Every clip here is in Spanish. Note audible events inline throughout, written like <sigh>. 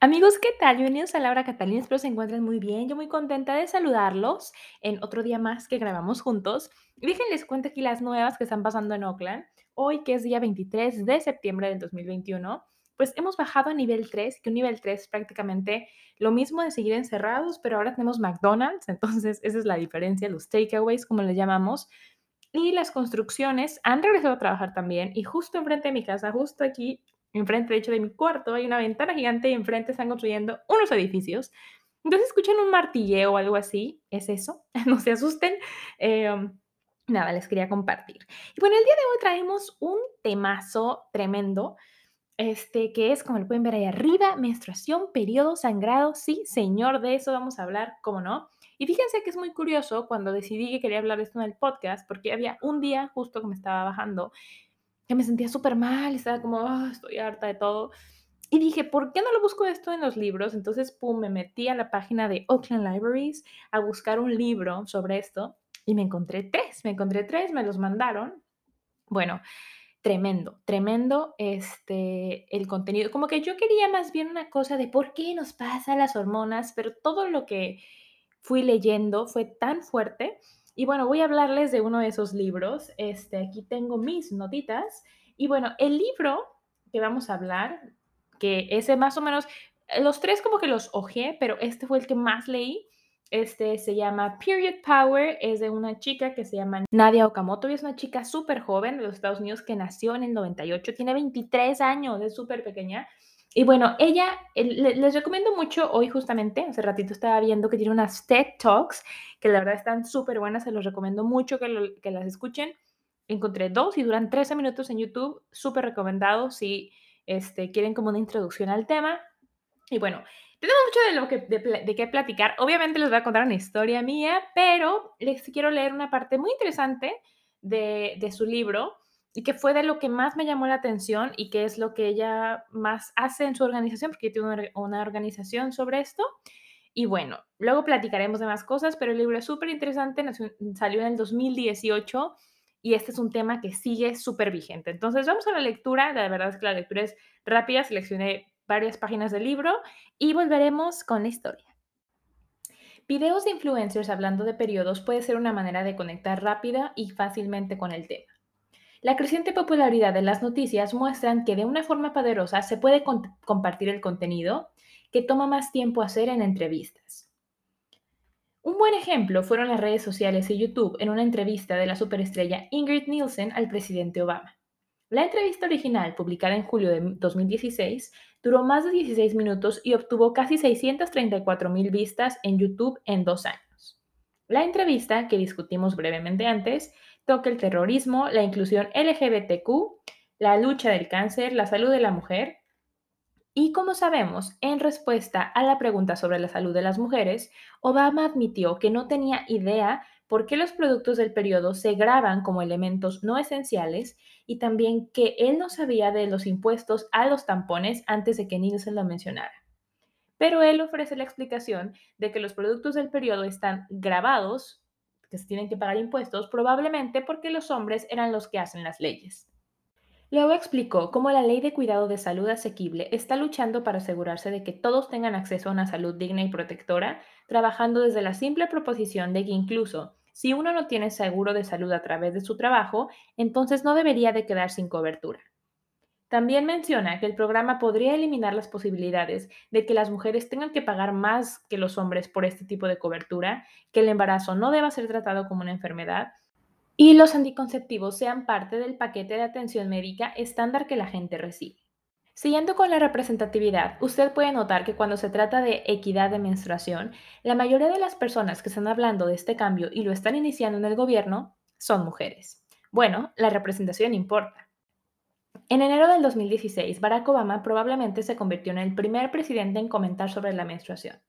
Amigos, ¿qué tal? Bienvenidos a Laura Catalina, espero se encuentren muy bien. Yo muy contenta de saludarlos en otro día más que grabamos juntos. Déjenles cuento aquí las nuevas que están pasando en Oakland. Hoy, que es día 23 de septiembre del 2021, pues hemos bajado a nivel 3, que un nivel 3 es prácticamente lo mismo de seguir encerrados, pero ahora tenemos McDonald's, entonces esa es la diferencia, los takeaways, como les llamamos. Y las construcciones han regresado a trabajar también y justo enfrente de mi casa, justo aquí enfrente, de hecho, de mi cuarto, hay una ventana gigante y enfrente están construyendo unos edificios. Entonces escuchan un martilleo o algo así, es eso, <laughs> no se asusten. Em, nada, les quería compartir. Y bueno, el día de hoy traemos un temazo tremendo, este que es, como lo pueden ver ahí arriba, menstruación, periodo, sangrado. Sí, señor, de eso vamos a hablar, ¿cómo no? Y fíjense que es muy curioso cuando decidí que quería hablar de esto en el podcast, porque había un día justo que me estaba bajando que me sentía súper mal, estaba como, ah, estoy harta de todo. Y dije, ¿por qué no lo busco esto en los libros? Entonces, pum, me metí a la página de Oakland Libraries a buscar un libro sobre esto y me encontré tres, me encontré tres, me los mandaron. Bueno, tremendo, tremendo este, el contenido. Como que yo quería más bien una cosa de por qué nos pasa las hormonas, pero todo lo que fui leyendo fue tan fuerte y bueno, voy a hablarles de uno de esos libros. Este, aquí tengo mis notitas. Y bueno, el libro que vamos a hablar, que ese más o menos, los tres como que los ojé, pero este fue el que más leí. Este se llama Period Power, es de una chica que se llama Nadia Okamoto y es una chica súper joven de los Estados Unidos que nació en el 98, tiene 23 años, es súper pequeña y bueno, ella, les recomiendo mucho hoy justamente, hace ratito estaba viendo que tiene unas TED Talks, que la verdad están súper buenas, se los recomiendo mucho que, las escuchen. Encontré dos y duran 13 minutos en YouTube, súper recomendados si este, quieren como una introducción al tema. Y bueno, tenemos mucho de, lo que, de, de qué platicar. Obviamente les voy a contar una historia mía, pero les quiero leer una parte muy interesante de, de su libro y que fue de lo que más me llamó la atención y que es lo que ella más hace en su organización, porque tiene una, organización sobre esto. Y bueno, luego platicaremos de más cosas, pero el libro es súper interesante, salió en el 2018 y este es un tema que sigue súper vigente. Entonces vamos a la lectura, la verdad es que la lectura es rápida, seleccioné varias páginas del libro y volveremos con la historia. Videos de influencers hablando de periodos puede ser una manera de conectar rápida y fácilmente con el tema. La creciente popularidad de las noticias muestran que de una forma poderosa se puede compartir el contenido que toma más tiempo hacer en entrevistas. Un buen ejemplo fueron las redes sociales y YouTube en una entrevista de la superestrella Ingrid Nielsen al presidente Obama. La entrevista original, publicada en julio de 2016, duró más de 16 minutos y obtuvo casi 634 mil vistas en YouTube en dos años. La entrevista, que discutimos brevemente antes, toca el terrorismo, la inclusión LGBTQ, la lucha del cáncer, la salud de la mujer. Y como sabemos, en respuesta a la pregunta sobre la salud de las mujeres, Obama admitió que no tenía idea por qué los productos del periodo se graban como elementos no esenciales y también que él no sabía de los impuestos a los tampones antes de que Nielsen lo mencionara. Pero él ofrece la explicación de que los productos del periodo están grabados que se tienen que pagar impuestos, probablemente porque los hombres eran los que hacen las leyes. Luego explicó cómo la Ley de Cuidado de Salud Asequible está luchando para asegurarse de que todos tengan acceso a una salud digna y protectora, trabajando desde la simple proposición de que incluso si uno no tiene seguro de salud a través de su trabajo, entonces no debería de quedar sin cobertura. También menciona que el programa podría eliminar las posibilidades de que las mujeres tengan que pagar más que los hombres por este tipo de cobertura, que el embarazo no deba ser tratado como una enfermedad y los anticonceptivos sean parte del paquete de atención médica estándar que la gente recibe. Siguiendo con la representatividad, usted puede notar que cuando se trata de equidad de menstruación, la mayoría de las personas que están hablando de este cambio y lo están iniciando en el gobierno son mujeres. Bueno, la representación importa. En enero del 2016, Barack Obama probablemente se convirtió en el primer presidente en comentar sobre la menstruación.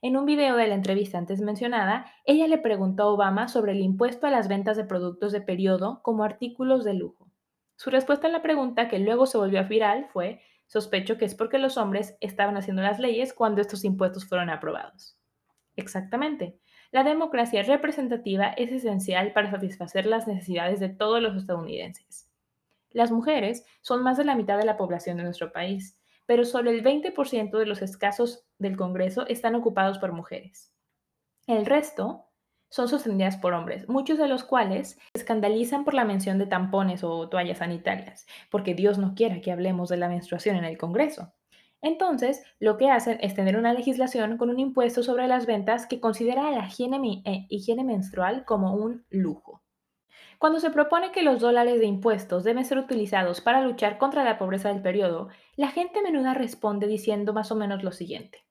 En un video de la entrevista antes mencionada, ella le preguntó a Obama sobre el impuesto a las ventas de productos de periodo como artículos de lujo. Su respuesta a la pregunta, que luego se volvió viral, fue, sospecho que es porque los hombres estaban haciendo las leyes cuando estos impuestos fueron aprobados. Exactamente. La democracia representativa es esencial para satisfacer las necesidades de todos los estadounidenses. Las mujeres son más de la mitad de la población de nuestro país, pero solo el 20% de los escasos del Congreso están ocupados por mujeres. El resto son sostenidas por hombres, muchos de los cuales se escandalizan por la mención de tampones o toallas sanitarias, porque Dios no quiere que hablemos de la menstruación en el Congreso. Entonces, lo que hacen es tener una legislación con un impuesto sobre las ventas que considera la higiene, eh, higiene menstrual como un lujo. Cuando se propone que los dólares de impuestos deben ser utilizados para luchar contra la pobreza del periodo, la gente menuda responde diciendo más o menos lo siguiente.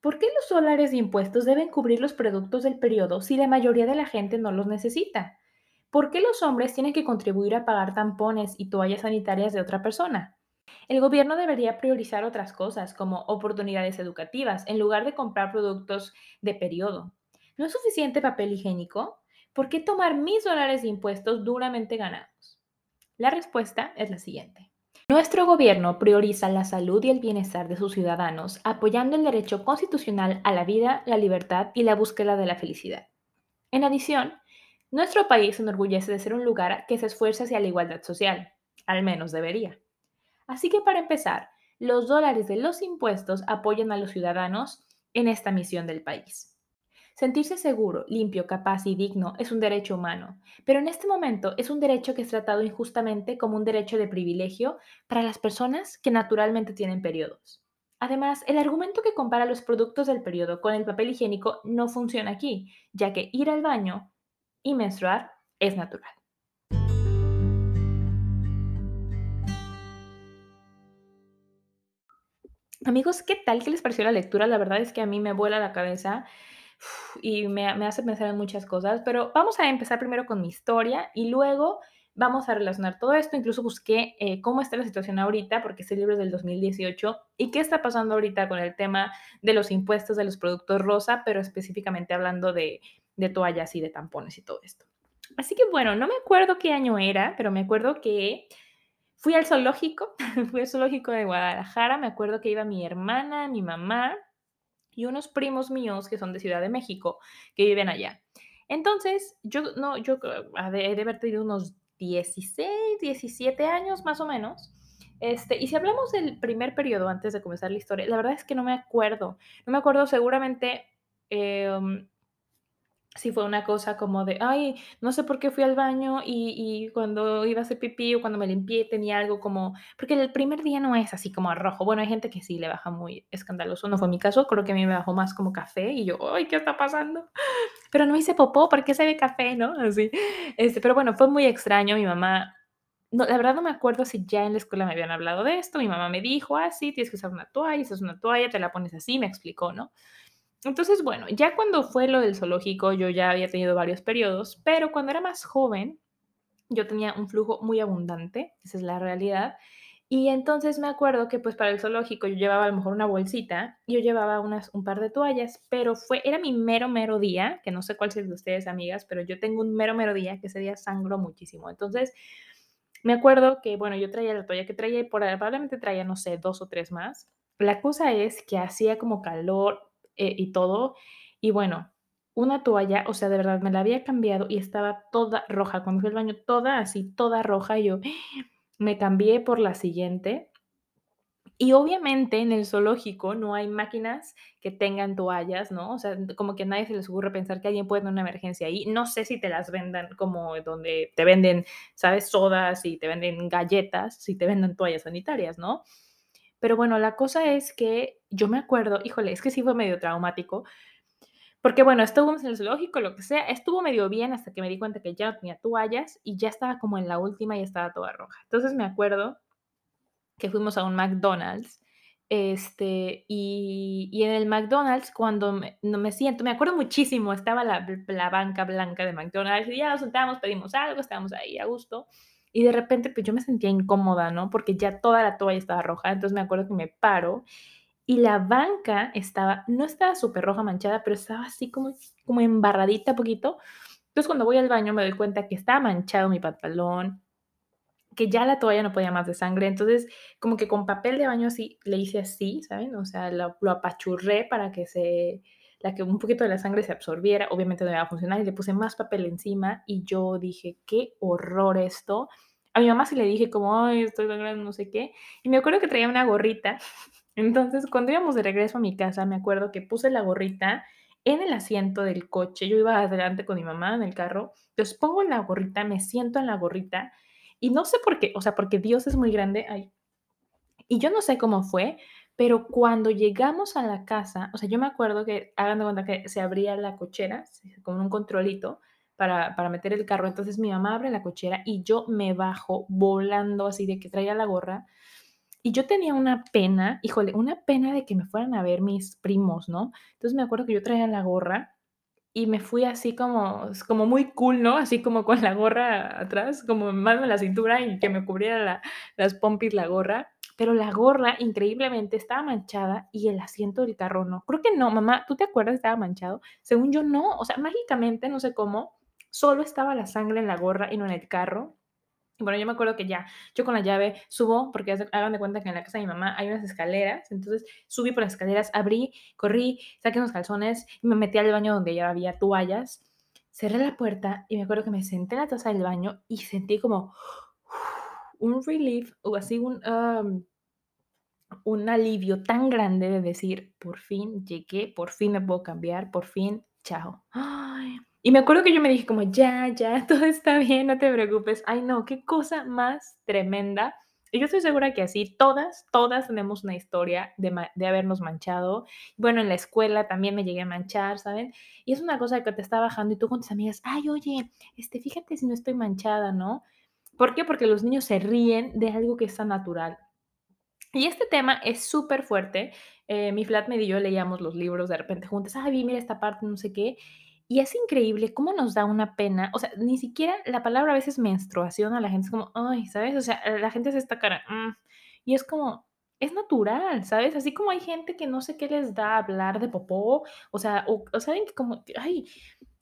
¿Por qué los dólares de impuestos deben cubrir los productos del periodo si la mayoría de la gente no los necesita? ¿Por qué los hombres tienen que contribuir a pagar tampones y toallas sanitarias de otra persona? El gobierno debería priorizar otras cosas, como oportunidades educativas, en lugar de comprar productos de periodo. ¿No es suficiente papel higiénico? ¿Por qué tomar mis dólares de impuestos duramente ganados? La respuesta es la siguiente. Nuestro gobierno prioriza la salud y el bienestar de sus ciudadanos, apoyando el derecho constitucional a la vida, la libertad y la búsqueda de la felicidad. En adición, nuestro país se enorgullece de ser un lugar que se esfuerza hacia la igualdad social, al menos debería. Así que para empezar, los dólares de los impuestos apoyan a los ciudadanos en esta misión del país. Sentirse seguro, limpio, capaz y digno es un derecho humano, pero en este momento es un derecho que es tratado injustamente como un derecho de privilegio para las personas que naturalmente tienen periodos. Además, el argumento que compara los productos del periodo con el papel higiénico no funciona aquí, ya que ir al baño y menstruar es natural. Amigos, ¿qué tal? ¿Qué les pareció la lectura? La verdad es que a mí me vuela la cabeza y me, hace pensar en muchas cosas, pero vamos a empezar primero con mi historia y luego vamos a relacionar todo esto. Incluso busqué eh, cómo está la situación ahorita, porque este libro es del 2018, y qué está pasando ahorita con el tema de los impuestos de los productos rosa, pero específicamente hablando de, de toallas y de tampones y todo esto. Así que bueno, no me acuerdo qué año era, pero me acuerdo que fui al zoológico, <laughs> fui al zoológico de Guadalajara, me acuerdo que iba mi hermana, mi mamá, y unos primos míos que son de Ciudad de México, que viven allá. Entonces, yo no, yo he de haber tenido unos 16, 17 años más o menos. Este, y si hablamos del primer periodo antes de comenzar la historia, la verdad es que no me acuerdo. No me acuerdo seguramente em, si fue una cosa como de, ay, no sé por qué fui al baño y, cuando iba a hacer pipí o cuando me limpié tenía algo como, porque el primer día no es así como rojo. Bueno, hay gente que sí le baja muy escandaloso, no fue mi caso, creo que a mí me bajó más como café y yo, ay, ¿qué está pasando? <laughs> Pero no hice popó, ¿por qué se ve café, no? Así. Este, pero bueno, fue muy extraño, mi mamá no, la verdad no me acuerdo si ya en la escuela me habían hablado de esto. Mi mamá me dijo, ah, sí, tienes que usar una toalla, es una toalla, te la pones así, me explicó, ¿no? Entonces, bueno, ya cuando fue lo del zoológico, yo ya había tenido varios periodos, pero cuando era más joven, yo tenía un flujo muy abundante, esa es la realidad. Y entonces me acuerdo que pues para el zoológico yo llevaba a lo mejor una bolsita, yo llevaba unas, un par de toallas, pero fue, era mi mero, mero día, que no sé cuál es de ustedes, amigas, pero yo tengo un mero, mero día que ese día sangro muchísimo. Entonces, me acuerdo que, bueno, yo traía la toalla que traía y probablemente traía, no sé, dos o tres más. La cosa es que hacía como calor, eh, y todo. Y bueno, una toalla, o sea, de verdad me la había cambiado y estaba toda roja. Cuando fui al baño, toda así, toda roja. Yo <gasps> me cambié por la siguiente. Y obviamente en el zoológico no hay máquinas que tengan toallas, ¿no? O sea, como que a nadie se les ocurre pensar que alguien puede tener una emergencia ahí. No sé si te las vendan como donde te venden, ¿sabes? Sodas y te venden galletas, si te venden toallas sanitarias, ¿no? Pero bueno, la cosa es que yo me acuerdo, híjole, es que sí fue medio traumático, porque bueno, estuvo en el zoológico, lo que sea, estuvo medio bien hasta que me di cuenta que ya no tenía toallas y ya estaba como en la última y estaba toda roja. Entonces me acuerdo que fuimos a un McDonald's, este, y, y en el McDonald's cuando me, no me siento, me acuerdo muchísimo, estaba la, la banca blanca de McDonald's y ya nos sentamos, pedimos algo, estábamos ahí a gusto y de repente, pues yo me sentía incómoda, ¿no? Porque ya toda la toalla estaba roja, entonces me acuerdo que me paro y la banca estaba, no estaba súper roja manchada, pero estaba así como, como embarradita poquito. Entonces cuando voy al baño me doy cuenta que estaba manchado mi pantalón, que ya la toalla no podía más de sangre, entonces como que con papel de baño así le hice así, ¿saben? O sea, lo, lo apachurré para que se, la que un poquito de la sangre se absorbiera, obviamente no iba a funcionar y le puse más papel encima y yo dije, qué horror esto. A mi mamá sí le dije como, ay, estoy sangrando, no sé qué, y me acuerdo que traía una gorrita, <laughs> entonces cuando íbamos de regreso a mi casa, me acuerdo que puse la gorrita en el asiento del coche, yo iba adelante con mi mamá en el carro, entonces pongo la gorrita, me siento en la gorrita y no sé por qué, o sea, porque Dios es muy grande. Ay. Y yo no sé cómo fue, pero cuando llegamos a la casa, o sea, yo me acuerdo que, hagan de cuenta que se abría la cochera con un controlito para, para meter el carro. Entonces mi mamá abre la cochera y yo me bajo volando así de que traía la gorra. Y yo tenía una pena, híjole, una pena de que me fueran a ver mis primos, ¿no? Entonces me acuerdo que yo traía la gorra y me fui así como, como muy cool, ¿no? Así como con la gorra atrás, como mano en la cintura y que me cubriera la, las pompis la gorra. Pero la gorra, increíblemente, estaba manchada y el asiento del carro no. Creo que no, mamá, ¿tú te acuerdas? Estaba manchado. Según yo, no. O sea, mágicamente, no sé cómo, solo estaba la sangre en la gorra y no en el carro. Bueno, yo me acuerdo que ya, yo con la llave subo, porque hagan de cuenta que en la casa de mi mamá hay unas escaleras, entonces subí por las escaleras, abrí, corrí, saqué unos calzones y me metí al baño donde ya había toallas, cerré la puerta y me acuerdo que me senté en la taza del baño y sentí como un relief o así un, un alivio tan grande de decir, por fin llegué, por fin me puedo cambiar, por fin, chao. Y me acuerdo que yo me dije como, ya, ya, <laughs> todo está bien, no te preocupes. Ay, no, qué cosa más tremenda. Y yo estoy segura que así todas, todas tenemos una historia de, de, habernos manchado. Bueno, en la escuela también me llegué a manchar, ¿saben? Y es una cosa que te está bajando y tú con tus amigas, ay, oye, este, fíjate si no estoy manchada, ¿no? ¿Por qué? Porque los niños se ríen de algo que está natural. Y este tema es súper fuerte. Eh, mi flatmate y yo leíamos los libros de repente juntas, ay, mira esta parte, no sé qué. Y es increíble cómo nos da una pena, o sea, ni siquiera la palabra a veces menstruación a la gente es como, ay, ¿sabes? O sea, la gente hace esta cara, mm", y es como, es natural, ¿sabes? Así como hay gente que no sé qué les da hablar de popó, o sea, o, saben que como, ay,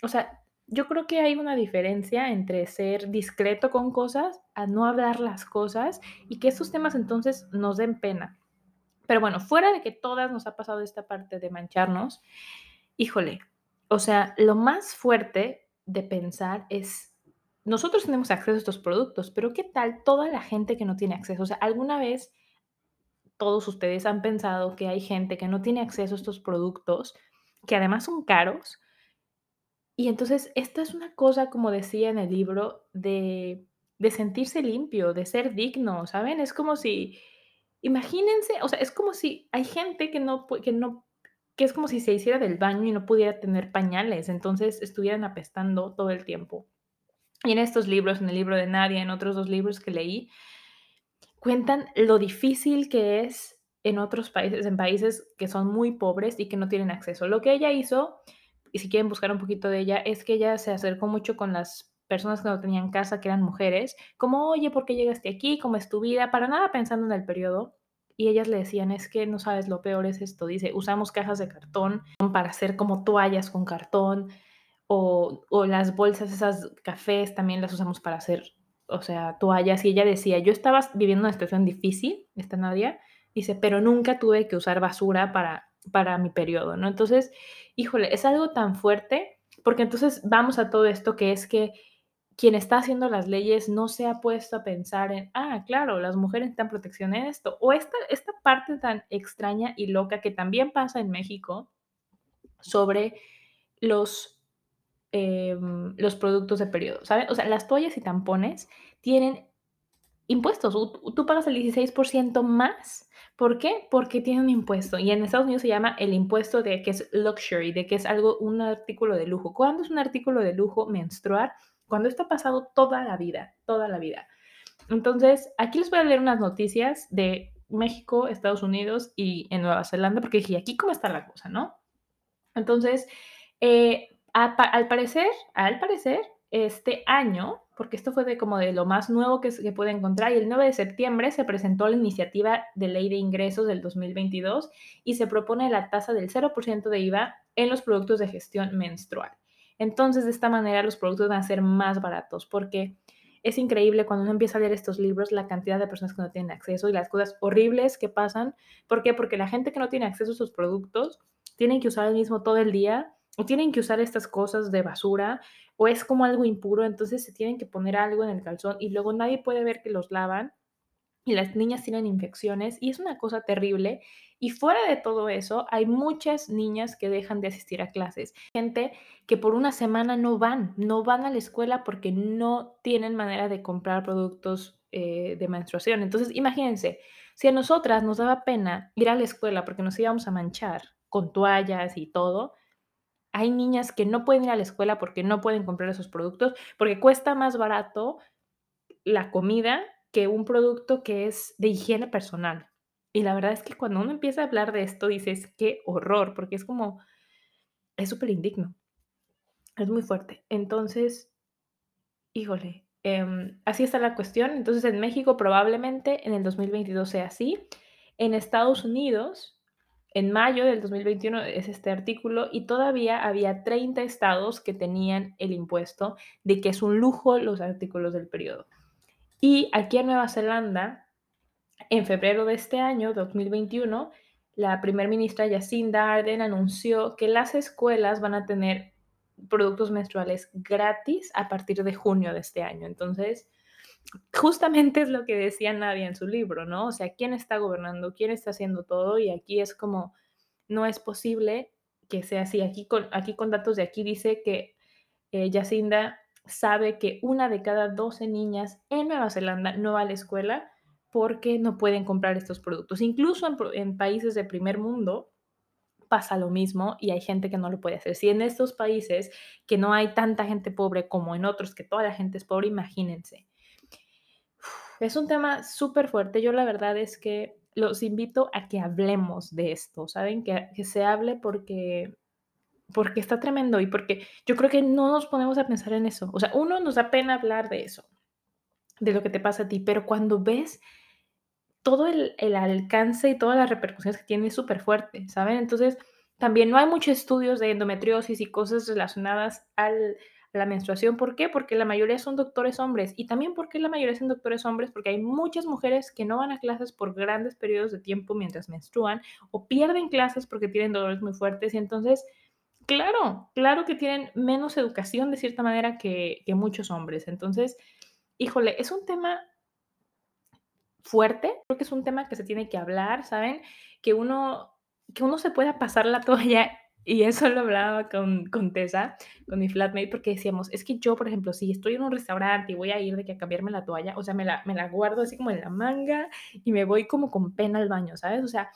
o sea, yo creo que hay una diferencia entre ser discreto con cosas a no hablar las cosas y que estos temas entonces nos den pena. Pero bueno, fuera de que todas nos ha pasado esta parte de mancharnos, híjole, o sea, lo más fuerte de pensar es, nosotros tenemos acceso a estos productos, pero ¿qué tal toda la gente que no tiene acceso? O sea, ¿alguna vez todos ustedes han pensado que hay gente que no tiene acceso a estos productos, que además son caros? Y entonces, esta es una cosa, como decía en el libro, de, de sentirse limpio, de ser digno, ¿saben? Es como si, imagínense, o sea, es como si hay gente que no, que no que es como si se hiciera del baño y no pudiera tener pañales, entonces estuvieran apestando todo el tiempo. Y en estos libros, en el libro de Nadia, en otros dos libros que leí, cuentan lo difícil que es en otros países, en países que son muy pobres y que no tienen acceso. Lo que ella hizo, y si quieren buscar un poquito de ella, es que ella se acercó mucho con las personas que no tenían casa, que eran mujeres, como, oye, ¿por qué llegaste aquí? ¿Cómo es tu vida? Para nada pensando en el periodo, y ellas le decían, es que no sabes, lo peor es esto. Dice, usamos cajas de cartón para hacer como toallas con cartón o, o las bolsas, esas cafés también las usamos para hacer, o sea, toallas. Y ella decía, yo estaba viviendo una situación difícil, esta Nadia, dice, pero nunca tuve que usar basura para, para mi periodo, ¿no? Entonces, híjole, es algo tan fuerte, porque entonces vamos a todo esto que es que quien está haciendo las leyes no se ha puesto a pensar en, ah, claro, las mujeres necesitan protección en esto, o esta, esta parte tan extraña y loca que también pasa en México sobre los, em, los productos de periodo, ¿sabes? O sea, las toallas y tampones tienen impuestos, tú, pagas el 16% más. ¿Por qué? Porque tiene un impuesto y en Estados Unidos se llama el impuesto de que es luxury, de que es algo, un artículo de lujo. ¿Cuándo es un artículo de lujo menstruar? cuando esto ha pasado toda la vida, toda la vida. Entonces, aquí les voy a leer unas noticias de México, Estados Unidos y en Nueva Zelanda, porque dije, aquí cómo está la cosa, ¿no? Entonces, eh, al parecer, al parecer, este año, porque esto fue de como de lo más nuevo que se puede encontrar y el 9 de septiembre se presentó la iniciativa de ley de ingresos del 2022 y se propone la tasa del 0% de IVA en los productos de gestión menstrual. Entonces, de esta manera los productos van a ser más baratos porque es increíble cuando uno empieza a leer estos libros la cantidad de personas que no tienen acceso y las cosas horribles que pasan. ¿Por qué? Porque la gente que no tiene acceso a esos productos tienen que usar el mismo todo el día o tienen que usar estas cosas de basura o es como algo impuro, entonces se tienen que poner algo en el calzón y luego nadie puede ver que los lavan y las niñas tienen infecciones y es una cosa terrible. Y fuera de todo eso, hay muchas niñas que dejan de asistir a clases. Gente que por una semana no van, no van a la escuela porque no tienen manera de comprar productos eh, de menstruación. Entonces, imagínense, si a nosotras nos daba pena ir a la escuela porque nos íbamos a manchar con toallas y todo, hay niñas que no pueden ir a la escuela porque no pueden comprar esos productos, porque cuesta más barato la comida que un producto que es de higiene personal. Y la verdad es que cuando uno empieza a hablar de esto, dices, qué horror, porque es como, es súper indigno. Es muy fuerte. Entonces, híjole, em, así está la cuestión. Entonces, en México probablemente en el 2022 sea así. En Estados Unidos en mayo del 2021 es este artículo y todavía había 30 estados que tenían el impuesto de que es un lujo los artículos del periodo. Y aquí en Nueva Zelanda, en febrero de este año, 2021, la primer ministra Jacinda Ardern anunció que las escuelas van a tener productos menstruales gratis a partir de junio de este año. Entonces, justamente es lo que decía Nadia en su libro, ¿no? O sea, ¿quién está gobernando? ¿Quién está haciendo todo? Y aquí es como, no es posible que sea así. Aquí con, aquí con datos de aquí dice que eh, Jacinda sabe que una de cada 12 niñas en Nueva Zelanda no va a la escuela porque no pueden comprar estos productos. Incluso en, en países de primer mundo, pasa lo mismo y hay gente que no lo puede hacer. Si en estos países que no hay tanta gente pobre como en otros, que toda la gente es pobre, imagínense. Es un tema súper fuerte. Yo la verdad es que los invito a que hablemos de esto, ¿saben? Que, que se hable porque, porque está tremendo y porque yo creo que no nos ponemos a pensar en eso. O sea, uno nos da pena hablar de eso, de lo que te pasa a ti, pero cuando ves todo el, el alcance y todas las repercusiones que tiene es súper fuerte, ¿saben? Entonces, también no hay muchos estudios de endometriosis y cosas relacionadas al, la menstruación. ¿Por qué? Porque la mayoría son doctores hombres. Y también porque la mayoría son doctores hombres, porque hay muchas mujeres que no van a clases por grandes periodos de tiempo mientras menstruan o pierden clases porque tienen dolores muy fuertes. Y entonces, claro, claro que tienen menos educación de cierta manera que, que muchos hombres. Entonces, híjole, es un tema fuerte, creo que es un tema que se tiene que hablar, ¿saben? Que uno, que uno se pueda pasar la toalla y eso lo hablaba con, con Tessa, con mi flatmate, porque decíamos, es que yo, por ejemplo, si estoy en un restaurante y voy a ir de que a cambiarme la toalla, o sea, me la, me la guardo así como en la manga y me voy como con pena al baño, ¿sabes? O sea,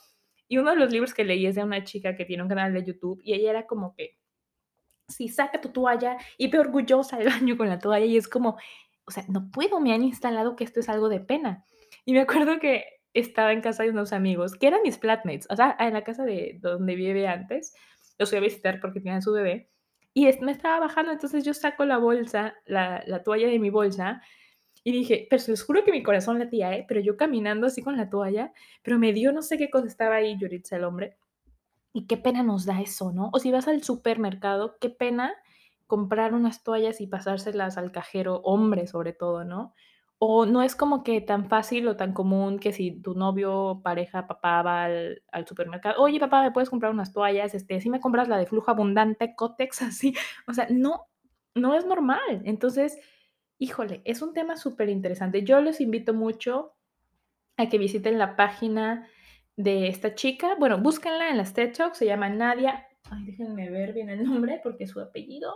y uno de los libros que leí es de una chica que tiene un canal de YouTube y ella era como que, si saca tu toalla y ve orgullosa al baño con la toalla y es como, o sea, no puedo, me han instalado que esto es algo de pena. Y me acuerdo que estaba en casa de unos amigos, que eran mis flatmates, o sea, en la casa de donde vive antes, los fui a visitar porque tenían su bebé, y me estaba bajando, entonces yo saco la bolsa, la, la toalla de mi bolsa, y dije, pero se les juro que mi corazón latía, ¿eh? Pero yo caminando así con la toalla, pero me dio no sé qué cosa estaba ahí, Yuritza, el hombre. Y qué pena nos da eso, ¿no? O si vas al supermercado, qué pena comprar unas toallas y pasárselas al cajero, hombre sobre todo, ¿no? O no es como que tan fácil o tan común que si tu novio, pareja, papá va al, supermercado, oye papá, ¿me puedes comprar unas toallas? Este, si me compras la de flujo abundante, Cotex, <laughs> así. O sea, no, no es normal. Entonces, híjole, es un tema súper interesante. Yo los invito mucho a que visiten la página de esta chica. Bueno, búsquenla en las TED Talks, se llama Nadia. Ay, déjenme ver bien el nombre porque es su apellido.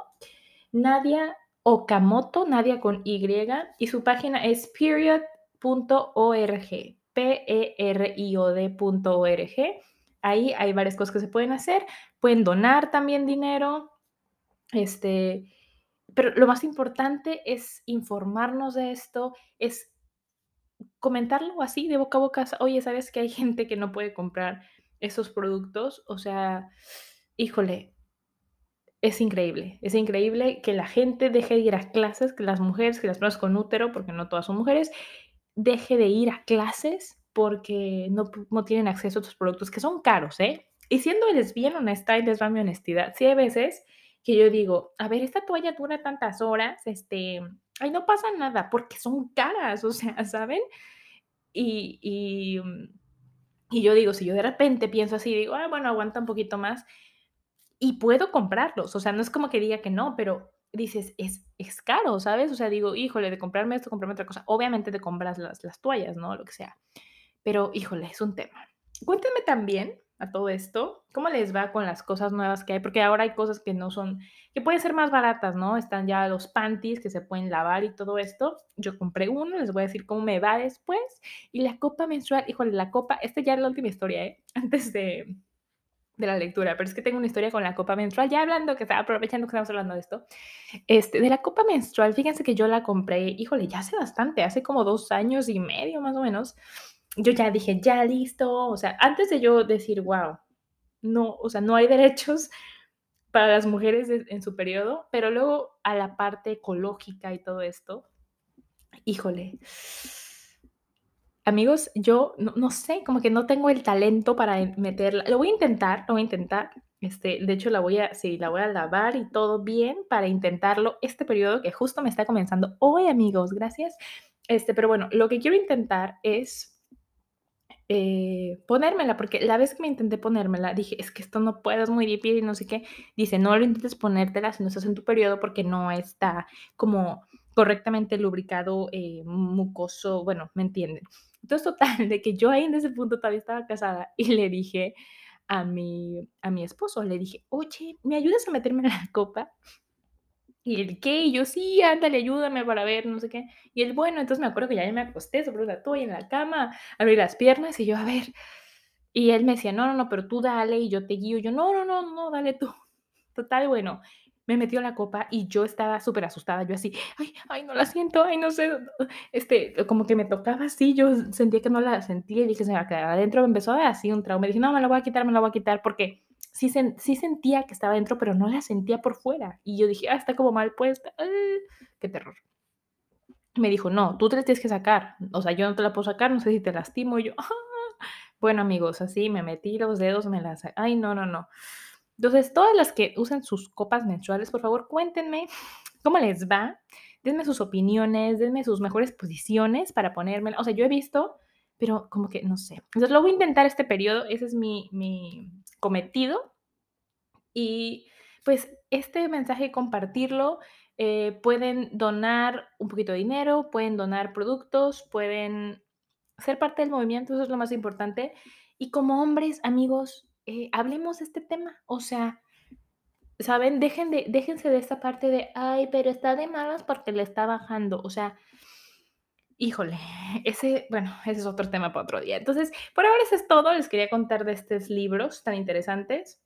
Nadia Okamoto, Nadia con Y, y su página es period.org, P-E-R-I-O-D.org. Ahí hay varias cosas que se pueden hacer. Pueden donar también dinero. Este, pero lo más importante es informarnos de esto, es comentarlo así de boca a boca. Oye, ¿sabes que hay gente que no puede comprar esos productos? O sea, híjole, es increíble, es increíble que la gente deje de ir a clases, que las mujeres, que las personas con útero, porque no todas son mujeres, deje de ir a clases porque no, no tienen acceso a estos productos que son caros, ¿eh? Y siéndoles bien honesta, y les va mi honestidad, sí hay veces que yo digo, a ver, esta toalla dura tantas horas, este, ay, no pasa nada, porque son caras, <laughs> o sea, ¿saben? Y, y, y yo digo, si yo de repente pienso así, digo, ah, bueno, aguanta un poquito más, y puedo comprarlos, o sea, no es como que diga que no, pero dices, es, es caro, ¿sabes? O sea, digo, híjole, de comprarme esto, comprarme otra cosa. Obviamente te compras las, las toallas, ¿no? Lo que sea. Pero, híjole, es un tema. Cuéntenme también a todo esto, ¿cómo les va con las cosas nuevas que hay? Porque ahora hay cosas que no son, que pueden ser más baratas, ¿no? Están ya los panties que se pueden lavar y todo esto. Yo compré uno, les voy a decir cómo me va después. Y la copa menstrual, híjole, la copa, esta ya es la última historia, ¿eh? <laughs> Antes de, de la lectura, pero es que tengo una historia con la copa menstrual, ya hablando, que está aprovechando que estamos hablando de esto, este, de la copa menstrual, fíjense que yo la compré, híjole, ya hace bastante, hace como dos años y medio más o menos, yo ya dije, ya listo, o sea, antes de yo decir, wow, no, o sea, no hay derechos para las mujeres en su periodo, pero luego a la parte ecológica y todo esto, híjole, amigos, yo no, sé, como que no tengo el talento para meterla. Lo voy a intentar, lo voy a intentar. Este, de hecho, la voy a, sí, la voy a lavar y todo bien para intentarlo este periodo que justo me está comenzando hoy, amigos. Gracias. Este, pero bueno, lo que quiero intentar es eh, ponérmela, porque la vez que me intenté ponérmela, dije, es que esto no puedo, es muy difícil y no sé qué. Dice, no lo intentes ponértela si no estás en tu periodo porque no está como correctamente lubricado, eh, mucoso, bueno, ¿me entienden? Entonces, total, de que yo ahí en ese punto todavía estaba casada y le dije a mi, a mi esposo, le dije, oye, ¿me ayudas a meterme en la copa? Y él, ¿qué? Y yo, sí, ándale, ayúdame para ver, no sé qué. Y él, bueno, entonces me acuerdo que ya me acosté sobre una toalla en la cama, abrí las piernas y yo, a ver. Y él me decía, no, no, no, pero tú dale y yo te guío. yo, no, no, no, no, dale tú. Total, bueno, me metió la copa y yo estaba súper asustada, yo así, ay, ay, no la siento, ay, no sé, este, como que me tocaba así, yo sentía que no la sentía y dije, se me va a quedar adentro, me empezó a dar así un trauma, me dije, no, me la voy a quitar, me la voy a quitar, porque sí, sí sentía que estaba dentro, pero no la sentía por fuera, y yo dije, ah, está como mal puesta, ah, qué terror. Me dijo, no, tú te la tienes que sacar, o sea, yo no te la puedo sacar, no sé si te lastimo, y yo, ah". bueno, amigos, así me metí los dedos, me las, ay, no, no, no. Entonces, todas las que usan sus copas menstruales, por favor, cuéntenme cómo les va. Denme sus opiniones, denme sus mejores posiciones para ponérmela. O sea, yo he visto, pero como que no sé. Entonces, lo voy a intentar este periodo. Ese es mi, mi cometido. Y pues este mensaje, compartirlo. Eh, pueden donar un poquito de dinero, pueden donar productos, pueden ser parte del movimiento, eso es lo más importante. Y como hombres, amigos, eh, hablemos de este tema. O sea, ¿saben? Dejen de, déjense de esta parte de, ay, pero está de malas porque le está bajando. O sea, híjole, <laughs> ese, bueno, ese es otro tema para otro día. Entonces, por ahora eso es todo. Les quería contar de estos libros tan interesantes.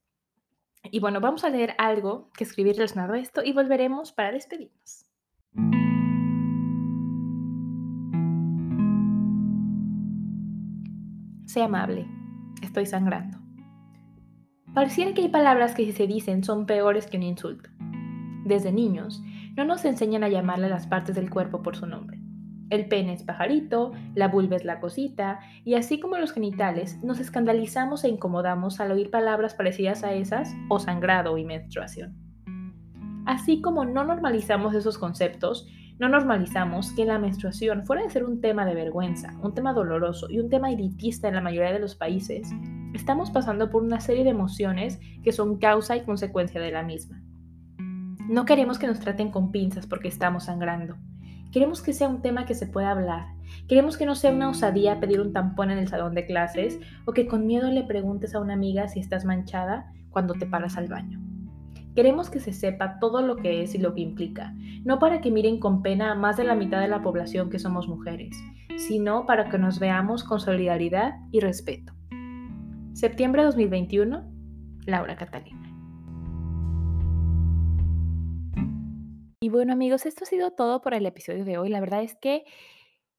Y bueno, vamos a leer algo que escribí relacionado a esto y volveremos para despedirnos. Sé amable, estoy sangrando. Pareciera que hay palabras que si se dicen son peores que un insulto. Desde niños, no nos enseñan a llamarle a las partes del cuerpo por su nombre. El pene es pajarito, la vulva es la cosita, y así como los genitales, nos escandalizamos e incomodamos al oír palabras parecidas a esas o sangrado y menstruación. Así como no normalizamos esos conceptos, no normalizamos que la menstruación, fuera de ser un tema de vergüenza, un tema doloroso y un tema elitista en la mayoría de los países, estamos pasando por una serie de emociones que son causa y consecuencia de la misma. No queremos que nos traten con pinzas porque estamos sangrando. Queremos que sea un tema que se pueda hablar. Queremos que no sea una osadía pedir un tampón en el salón de clases o que con miedo le preguntes a una amiga si estás manchada cuando te paras al baño. Queremos que se sepa todo lo que es y lo que implica, no para que miren con pena a más de la mitad de la población que somos mujeres, sino para que nos veamos con solidaridad y respeto. Septiembre de 2021, Laura Catalina. Y bueno amigos, esto ha sido todo por el episodio de hoy. La verdad es que,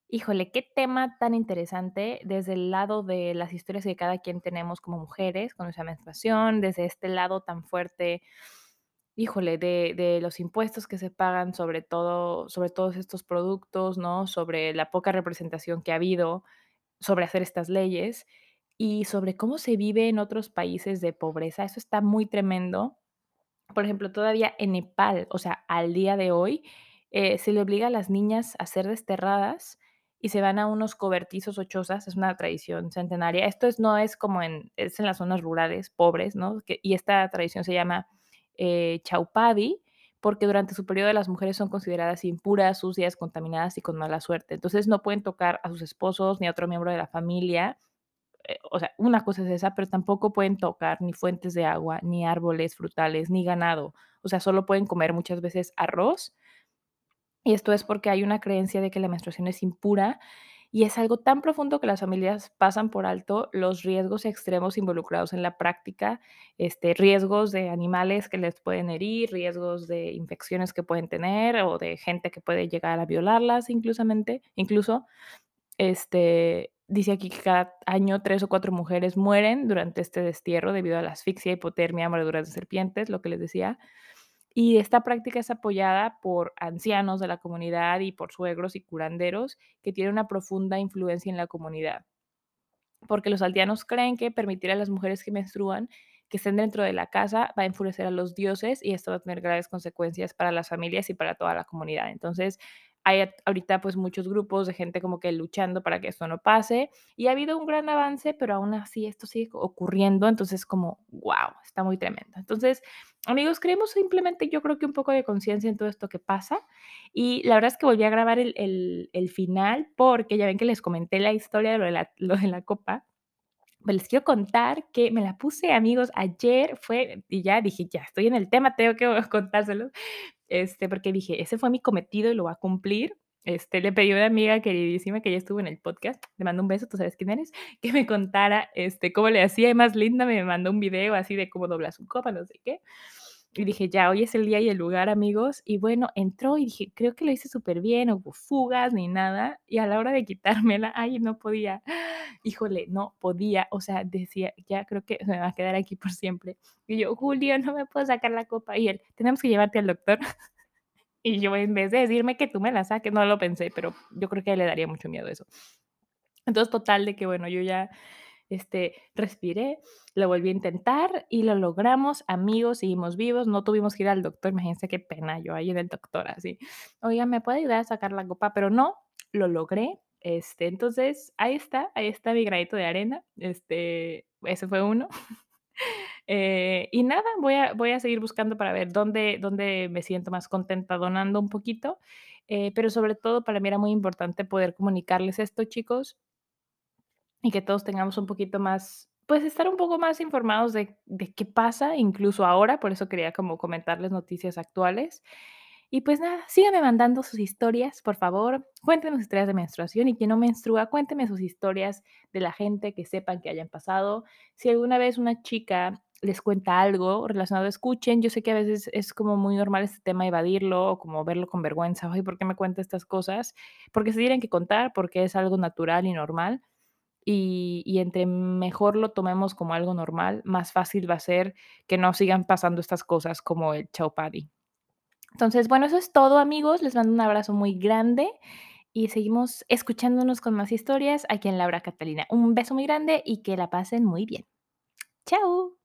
híjole, qué tema tan interesante desde el lado de las historias que cada quien tenemos como mujeres con nuestra menstruación, desde este lado tan fuerte híjole, de de los impuestos que se pagan, sobre todo sobre todos estos productos, ¿no? Sobre la poca representación que ha habido, sobre hacer estas leyes y sobre cómo se vive en otros países de pobreza. Eso está muy tremendo. Por ejemplo, todavía en Nepal, o sea, al día de hoy, eh, se le obliga a las niñas a ser desterradas y se van a unos cobertizos o chozas, es una tradición centenaria. Esto es no es como en es en las zonas rurales pobres, ¿no? Y esta tradición se llama, eh, Chaupadi, porque durante su periodo las mujeres son consideradas impuras, sucias, contaminadas y con mala suerte. Entonces, no pueden tocar a sus esposos ni a otro miembro de la familia, o sea, una cosa es esa, pero tampoco pueden tocar ni fuentes de agua, ni árboles frutales, ni ganado. O sea, solo pueden comer muchas veces arroz. Y esto es porque hay una creencia de que la menstruación es impura y es algo tan profundo que las familias pasan por alto los riesgos extremos involucrados en la práctica, este, riesgos de animales que les pueden herir, riesgos de infecciones que pueden tener o de gente que puede llegar a violarlas incluso. Este, dice aquí que cada año 3 o 4 mujeres mueren durante este destierro debido a la asfixia, hipotermia, mordeduras de serpientes, lo que les decía. Y esta práctica es apoyada por ancianos de la comunidad y por suegros y curanderos que tienen una profunda influencia en la comunidad. Porque los aldeanos creen que permitir a las mujeres que menstruan que estén dentro de la casa va a enfurecer a los dioses y esto va a tener graves consecuencias para las familias y para toda la comunidad. Entonces, hay ahorita pues muchos grupos de gente como que luchando para que esto no pase y ha habido un gran avance, pero aún así esto sigue ocurriendo, entonces como, wow, está muy tremendo. Entonces, amigos, creemos simplemente yo creo que un poco de conciencia en todo esto que pasa y la verdad es que volví a grabar el, el- el final porque ya ven que les comenté la historia de lo de la, lo de la copa les quiero contar que me la puse, amigos, ayer fue y ya dije: "Ya estoy en el tema, tengo que <laughs> contárselos", este, porque dije: "Ese fue mi cometido y lo voy a cumplir". Este, le pedí a una amiga queridísima que ya estuvo en el podcast, le mando un beso, tú sabes quién eres, <laughs> que me contara, este, cómo le hacía, y más linda me mandó un video así de cómo dobla su copa, no sé qué. Y dije: "Ya, hoy es el día y el lugar, amigos". Y bueno, entró y dije: "Creo que lo hice súper bien, no hubo fugas ni nada". Y a la hora de quitármela, ay, no podía. Híjole, no podía. O sea, decía: "Ya creo que me va a quedar aquí por siempre". Y yo: "Julio, no me puedo sacar la copa". Y él: "Tenemos que llevarte al doctor". <laughs> Y yo, en vez de decirme que tú me la saques, no lo pensé, pero yo creo que le daría mucho miedo eso. Entonces, total de que, bueno, yo ya este, respiré, lo volví a intentar y lo logramos, amigos, seguimos vivos, no tuvimos que ir al doctor, imagínense qué pena yo ahí en el doctor así, oiga, ¿me puede ayudar a sacar la copa? Pero no, lo logré, este, entonces ahí está, ahí está mi granito de arena, este, ese fue uno. <laughs> Eh, y nada, voy a, voy a seguir buscando para ver dónde, dónde me siento más contenta donando un poquito, eh, pero sobre todo para mí era muy importante poder comunicarles esto, chicos, y que todos tengamos un poquito más, pues, estar un poco más informados de de qué pasa, incluso ahora, por eso quería como comentarles noticias actuales. Y pues nada, síganme mandando sus historias, por favor. Cuéntenme sus historias de menstruación y quien no menstrua, cuéntenme sus historias de la gente que sepan que hayan pasado. Si alguna vez una chica les cuenta algo relacionado, escuchen. Yo sé que a veces es como muy normal este tema evadirlo o como verlo con vergüenza. Ay, ¿por qué me cuenta estas cosas? Porque se tienen que contar, porque es algo natural y normal y entre mejor lo tomemos como algo normal, más fácil va a ser que no sigan pasando estas cosas como el Chaupaddy. Entonces, bueno, eso es todo, amigos. Les mando un abrazo muy grande y seguimos escuchándonos con más historias aquí en Laura Catalina. Un beso muy grande y que la pasen muy bien. Chao.